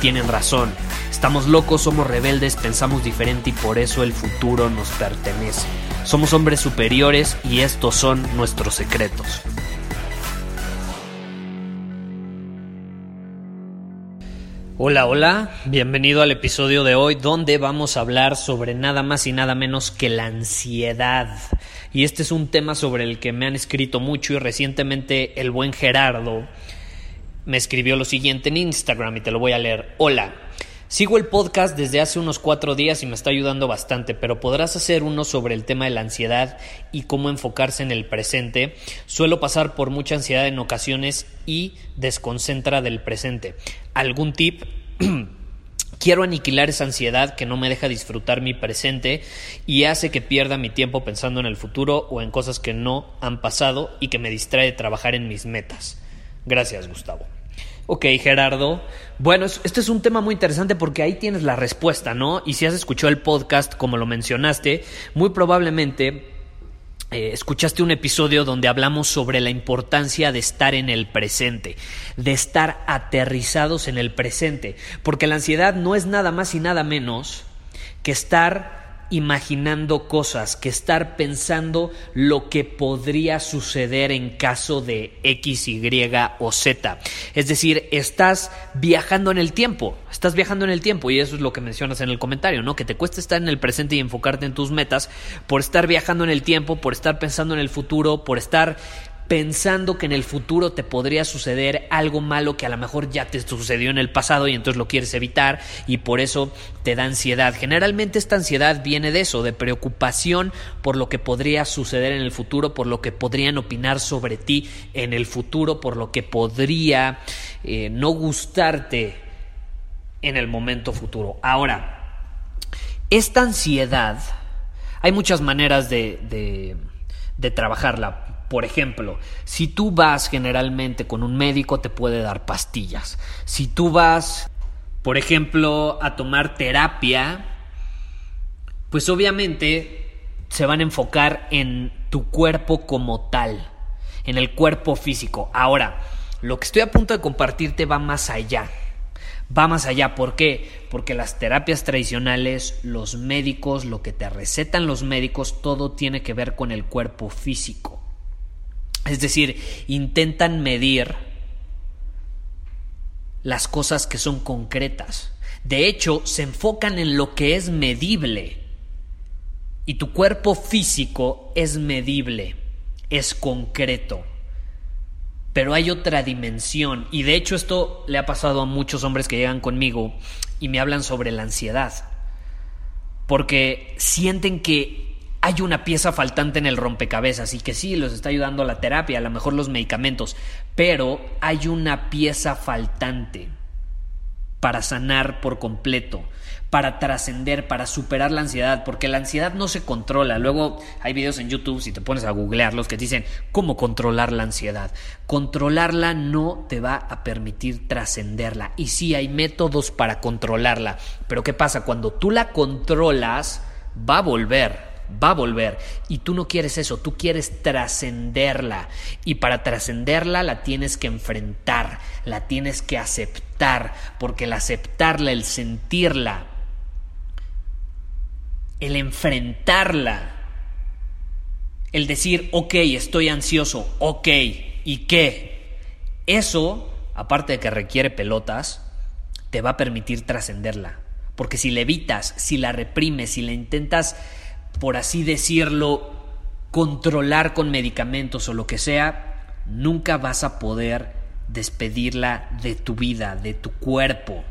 tienen razón. Estamos locos, somos rebeldes, pensamos diferente y por eso el futuro nos pertenece. Somos hombres superiores y estos son nuestros secretos. Hola, hola, bienvenido al episodio de hoy donde vamos a hablar sobre nada más y nada menos que la ansiedad. Y este es un tema sobre el que me han escrito mucho y recientemente el buen Gerardo me escribió lo siguiente en Instagram y te lo voy a leer. Hola, sigo el podcast desde hace unos cuatro días y me está ayudando bastante, pero podrás hacer uno sobre el tema de la ansiedad y cómo enfocarse en el presente. Suelo pasar por mucha ansiedad en ocasiones y desconcentra del presente. ¿Algún tip? Quiero aniquilar esa ansiedad que no me deja disfrutar mi presente y hace que pierda mi tiempo pensando en el futuro o en cosas que no han pasado y que me distrae de trabajar en mis metas. Gracias, Gustavo. Ok, Gerardo. Bueno, este es un tema muy interesante porque ahí tienes la respuesta, ¿no? Y si has escuchado el podcast, como lo mencionaste, muy probablemente eh, escuchaste un episodio donde hablamos sobre la importancia de estar en el presente, de estar aterrizados en el presente, porque la ansiedad no es nada más y nada menos que estar imaginando cosas, que estar pensando lo que podría suceder en caso de X, Y o Z. Es decir, estás viajando en el tiempo, estás viajando en el tiempo y eso es lo que mencionas en el comentario, ¿no? Que te cuesta estar en el presente y enfocarte en tus metas por estar viajando en el tiempo, por estar pensando en el futuro, por estar pensando que en el futuro te podría suceder algo malo que a lo mejor ya te sucedió en el pasado y entonces lo quieres evitar y por eso te da ansiedad. Generalmente esta ansiedad viene de eso, de preocupación por lo que podría suceder en el futuro, por lo que podrían opinar sobre ti en el futuro, por lo que podría eh, no gustarte en el momento futuro. Ahora, esta ansiedad, hay muchas maneras de, de, de trabajarla por ejemplo, si tú vas generalmente con un médico te puede dar pastillas. Si tú vas, por ejemplo, a tomar terapia, pues obviamente se van a enfocar en tu cuerpo como tal, en el cuerpo físico. Ahora, lo que estoy a punto de compartirte va más allá. Va más allá, ¿por qué? Porque las terapias tradicionales, los médicos, lo que te recetan los médicos, todo tiene que ver con el cuerpo físico. Es decir, intentan medir las cosas que son concretas. De hecho, se enfocan en lo que es medible. Y tu cuerpo físico es medible, es concreto. Pero hay otra dimensión. Y de hecho esto le ha pasado a muchos hombres que llegan conmigo y me hablan sobre la ansiedad. Porque sienten que hay una pieza faltante en el rompecabezas y que sí, los está ayudando la terapia, a lo mejor los medicamentos, pero hay una pieza faltante para sanar por completo, para trascender, para superar la ansiedad, porque la ansiedad no se controla. Luego hay videos en YouTube, si te pones a googlearlos, que dicen cómo controlar la ansiedad. Controlarla no te va a permitir trascenderla. Y sí hay métodos para controlarla, pero ¿qué pasa? Cuando tú la controlas, va a volver va a volver. Y tú no quieres eso, tú quieres trascenderla. Y para trascenderla la tienes que enfrentar, la tienes que aceptar, porque el aceptarla, el sentirla, el enfrentarla, el decir, ok, estoy ansioso, ok, ¿y qué? Eso, aparte de que requiere pelotas, te va a permitir trascenderla. Porque si la evitas, si la reprimes, si la intentas por así decirlo, controlar con medicamentos o lo que sea, nunca vas a poder despedirla de tu vida, de tu cuerpo.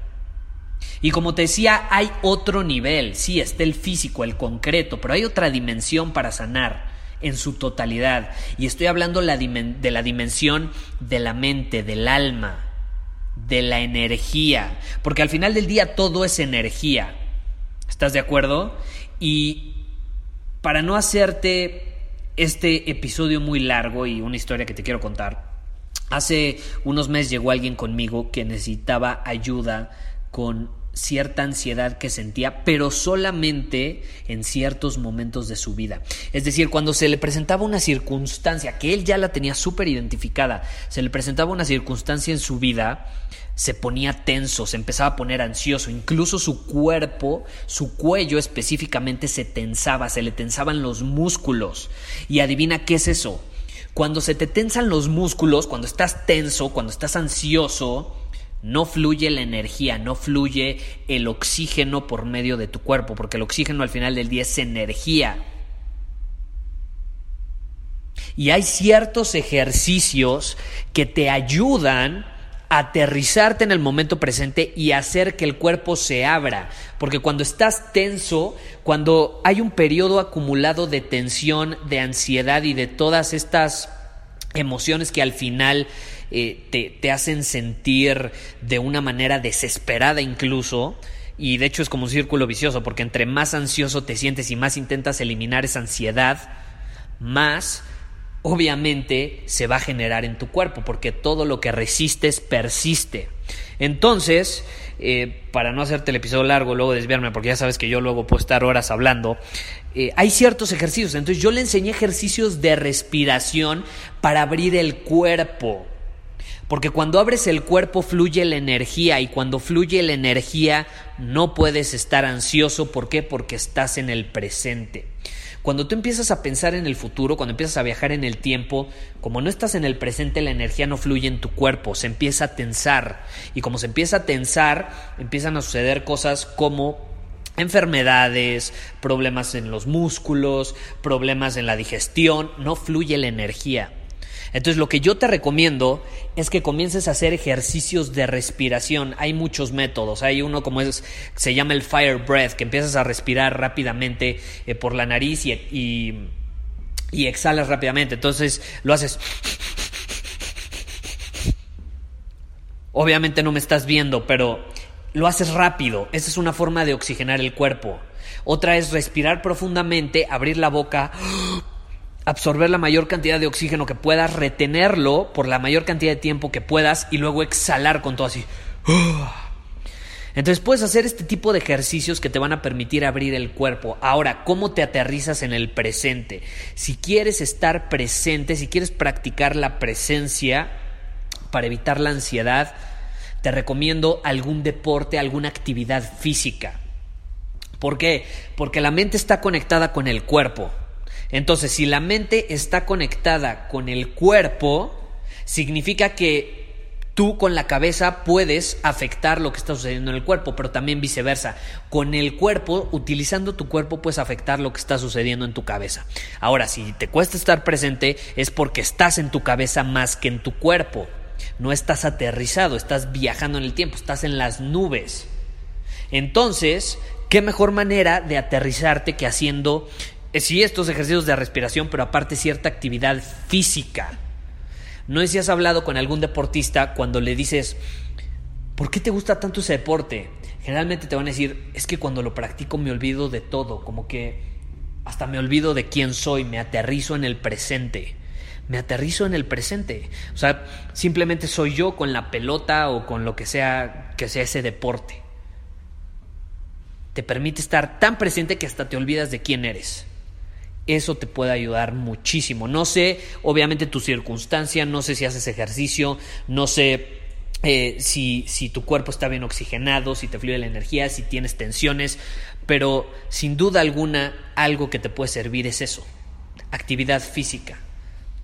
Y como te decía, hay otro nivel, sí, está el físico, el concreto, pero hay otra dimensión para sanar en su totalidad. Y estoy hablando de la dimensión de la mente, del alma, de la energía, porque al final del día todo es energía. ¿Estás de acuerdo? Y para no hacerte este episodio muy largo y una historia que te quiero contar, hace unos meses llegó alguien conmigo que necesitaba ayuda con cierta ansiedad que sentía, pero solamente en ciertos momentos de su vida. Es decir, cuando se le presentaba una circunstancia que él ya la tenía súper identificada, se le presentaba una circunstancia en su vida, se ponía tenso, se empezaba a poner ansioso, incluso su cuerpo, su cuello específicamente se tensaba, se le tensaban los músculos. Y adivina qué es eso. Cuando se te tensan los músculos, cuando estás tenso, cuando estás ansioso, no fluye la energía, no fluye el oxígeno por medio de tu cuerpo, porque el oxígeno al final del día es energía. Y hay ciertos ejercicios que te ayudan a aterrizarte en el momento presente y hacer que el cuerpo se abra. Porque cuando estás tenso, cuando hay un periodo acumulado de tensión, de ansiedad y de todas estas emociones que al final eh, te, hacen sentir de una manera desesperada incluso, y de hecho es como un círculo vicioso, porque entre más ansioso te sientes y más intentas eliminar esa ansiedad, más obviamente se va a generar en tu cuerpo, porque todo lo que resistes persiste. Entonces, eh, para no hacerte el episodio largo, luego desviarme, porque ya sabes que yo luego puedo estar horas hablando, eh, hay ciertos ejercicios. Entonces yo le enseñé ejercicios de respiración para abrir el cuerpo. Porque cuando abres el cuerpo fluye la energía y cuando fluye la energía no puedes estar ansioso. ¿Por qué? Porque estás en el presente. Cuando tú empiezas a pensar en el futuro, cuando empiezas a viajar en el tiempo, como no estás en el presente, la energía no fluye en tu cuerpo, se empieza a tensar. Y como se empieza a tensar, empiezan a suceder cosas como enfermedades, problemas en los músculos, problemas en la digestión, no fluye la energía. Entonces lo que yo te recomiendo es que comiences a hacer ejercicios de respiración. Hay muchos métodos. Hay uno como es, se llama el fire breath, que empiezas a respirar rápidamente eh, por la nariz y, y, y exhalas rápidamente. Entonces lo haces... Obviamente no me estás viendo, pero lo haces rápido. Esa es una forma de oxigenar el cuerpo. Otra es respirar profundamente, abrir la boca absorber la mayor cantidad de oxígeno que puedas, retenerlo por la mayor cantidad de tiempo que puedas y luego exhalar con todo así. Entonces puedes hacer este tipo de ejercicios que te van a permitir abrir el cuerpo. Ahora, ¿cómo te aterrizas en el presente? Si quieres estar presente, si quieres practicar la presencia para evitar la ansiedad, te recomiendo algún deporte, alguna actividad física. ¿Por qué? Porque la mente está conectada con el cuerpo. Entonces, si la mente está conectada con el cuerpo, significa que tú con la cabeza puedes afectar lo que está sucediendo en el cuerpo, pero también viceversa. Con el cuerpo, utilizando tu cuerpo, puedes afectar lo que está sucediendo en tu cabeza. Ahora, si te cuesta estar presente, es porque estás en tu cabeza más que en tu cuerpo. No estás aterrizado, estás viajando en el tiempo, estás en las nubes. Entonces, ¿qué mejor manera de aterrizarte que haciendo sí, estos ejercicios de respiración, pero aparte cierta actividad física. No sé si has hablado con algún deportista cuando le dices, ¿por qué te gusta tanto ese deporte? Generalmente te van a decir, es que cuando lo practico me olvido de todo, como que hasta me olvido de quién soy, me aterrizo en el presente. Me aterrizo en el presente. O sea, simplemente soy yo con la pelota o con lo que sea que sea ese deporte. Te permite estar tan presente que hasta te olvidas de quién eres eso te puede ayudar muchísimo. No sé, obviamente, tu circunstancia, no sé si haces ejercicio, no sé eh, si, si tu cuerpo está bien oxigenado, si te fluye la energía, si tienes tensiones, pero sin duda alguna algo que te puede servir es eso, actividad física.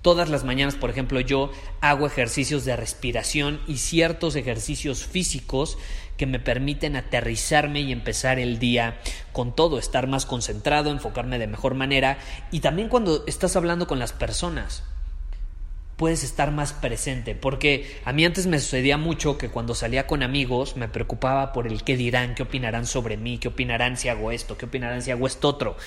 Todas las mañanas, por ejemplo, yo hago ejercicios de respiración y ciertos ejercicios físicos que me permiten aterrizarme y empezar el día con todo, estar más concentrado, enfocarme de mejor manera y también cuando estás hablando con las personas. Puedes estar más presente. Porque a mí antes me sucedía mucho que cuando salía con amigos me preocupaba por el qué dirán, qué opinarán sobre mí, qué opinarán si hago esto, qué opinarán si hago esto otro.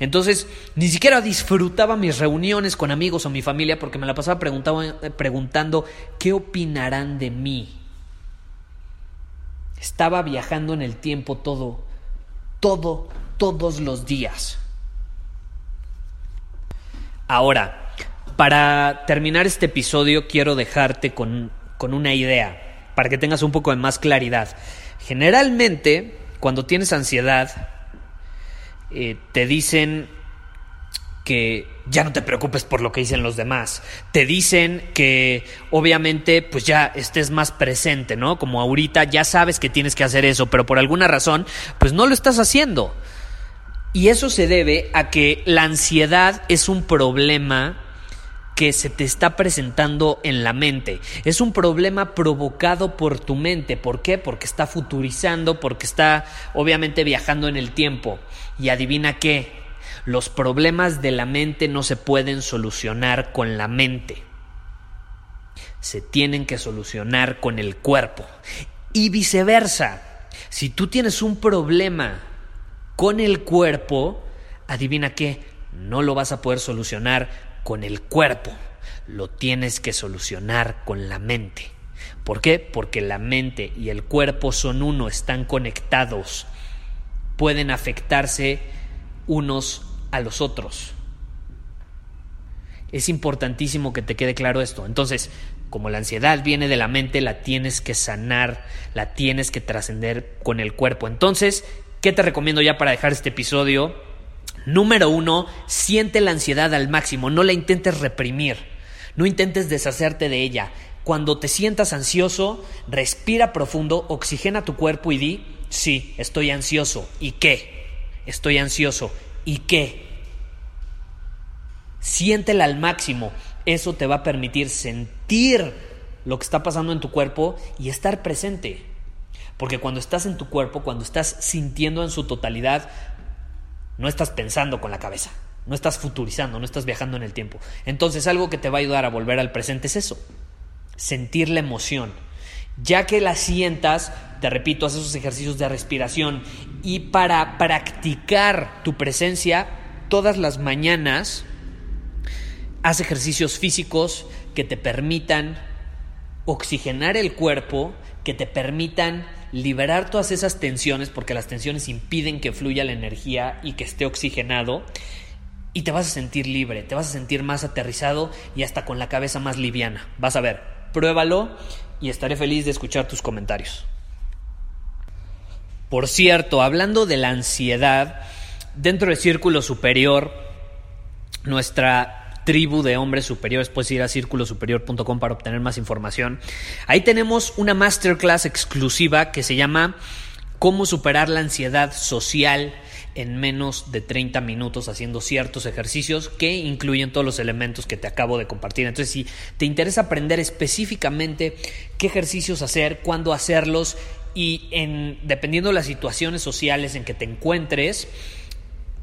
Entonces ni siquiera disfrutaba mis reuniones con amigos o mi familia porque me la pasaba preguntando qué opinarán de mí. Estaba viajando en el tiempo todo, todo, todos los días. Ahora, para terminar este episodio quiero dejarte con, una idea, para que tengas un poco de más claridad. Generalmente, cuando tienes ansiedad, eh, te dicen que ya no te preocupes por lo que dicen los demás. Te dicen que obviamente pues ya estés más presente, ¿no? Como ahorita ya sabes que tienes que hacer eso, pero por alguna razón pues no lo estás haciendo. Y eso se debe a que la ansiedad es un problema que se te está presentando en la mente. Es un problema provocado por tu mente. ¿Por qué? Porque está futurizando, porque está obviamente viajando en el tiempo. Y adivina qué, los problemas de la mente no se pueden solucionar con la mente. Se tienen que solucionar con el cuerpo. Y viceversa. Si tú tienes un problema con el cuerpo, adivina qué, no lo vas a poder solucionar con el cuerpo, lo tienes que solucionar con la mente. ¿Por qué? Porque la mente y el cuerpo son uno, están conectados, pueden afectarse unos a los otros. Es importantísimo que te quede claro esto. Entonces, como la ansiedad viene de la mente, la tienes que sanar, la tienes que trascender con el cuerpo. Entonces, ¿qué te recomiendo ya para dejar este episodio? Número uno, siente la ansiedad al máximo, no la intentes reprimir, no intentes deshacerte de ella. Cuando te sientas ansioso, respira profundo, oxigena tu cuerpo y di, sí, estoy ansioso. ¿Y qué? Estoy ansioso. ¿Y qué? Siéntela al máximo. Eso te va a permitir sentir lo que está pasando en tu cuerpo y estar presente. Porque cuando estás en tu cuerpo, cuando estás sintiendo en su totalidad, no estás pensando con la cabeza, no estás futurizando, no estás viajando en el tiempo. Entonces algo que te va a ayudar a volver al presente es eso, sentir la emoción. Ya que la sientas, te repito, haz esos ejercicios de respiración y para practicar tu presencia todas las mañanas, haz ejercicios físicos que te permitan oxigenar el cuerpo, que te permitan liberar todas esas tensiones, porque las tensiones impiden que fluya la energía y que esté oxigenado, y te vas a sentir libre, te vas a sentir más aterrizado y hasta con la cabeza más liviana. Vas a ver, pruébalo y estaré feliz de escuchar tus comentarios. Por cierto, hablando de la ansiedad, dentro del círculo superior, nuestra tribu de hombres superiores, puedes ir a círculosuperior.com para obtener más información. Ahí tenemos una masterclass exclusiva que se llama Cómo superar la ansiedad social en menos de 30 minutos haciendo ciertos ejercicios que incluyen todos los elementos que te acabo de compartir. Entonces, si te interesa aprender específicamente qué ejercicios hacer, cuándo hacerlos y en, dependiendo de las situaciones sociales en que te encuentres,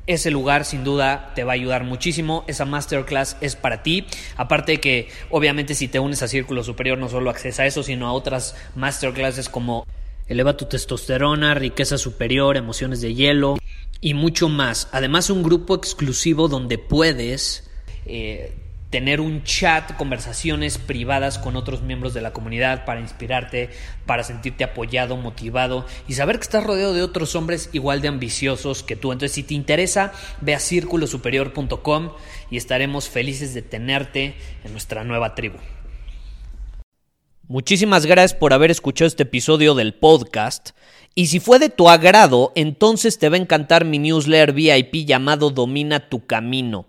ese lugar sin duda te va a ayudar muchísimo. Esa masterclass es para ti. Aparte de que obviamente si te unes a Círculo Superior no solo accedes a eso, sino a otras masterclasses como Eleva tu testosterona, riqueza superior, emociones de hielo y mucho más. Además un grupo exclusivo donde puedes... Eh, tener un chat, conversaciones privadas con otros miembros de la comunidad para inspirarte, para sentirte apoyado, motivado y saber que estás rodeado de otros hombres igual de ambiciosos que tú. Entonces, si te interesa, ve a círculosuperior.com y estaremos felices de tenerte en nuestra nueva tribu. Muchísimas gracias por haber escuchado este episodio del podcast. Y si fue de tu agrado, entonces te va a encantar mi newsletter VIP llamado Domina tu Camino.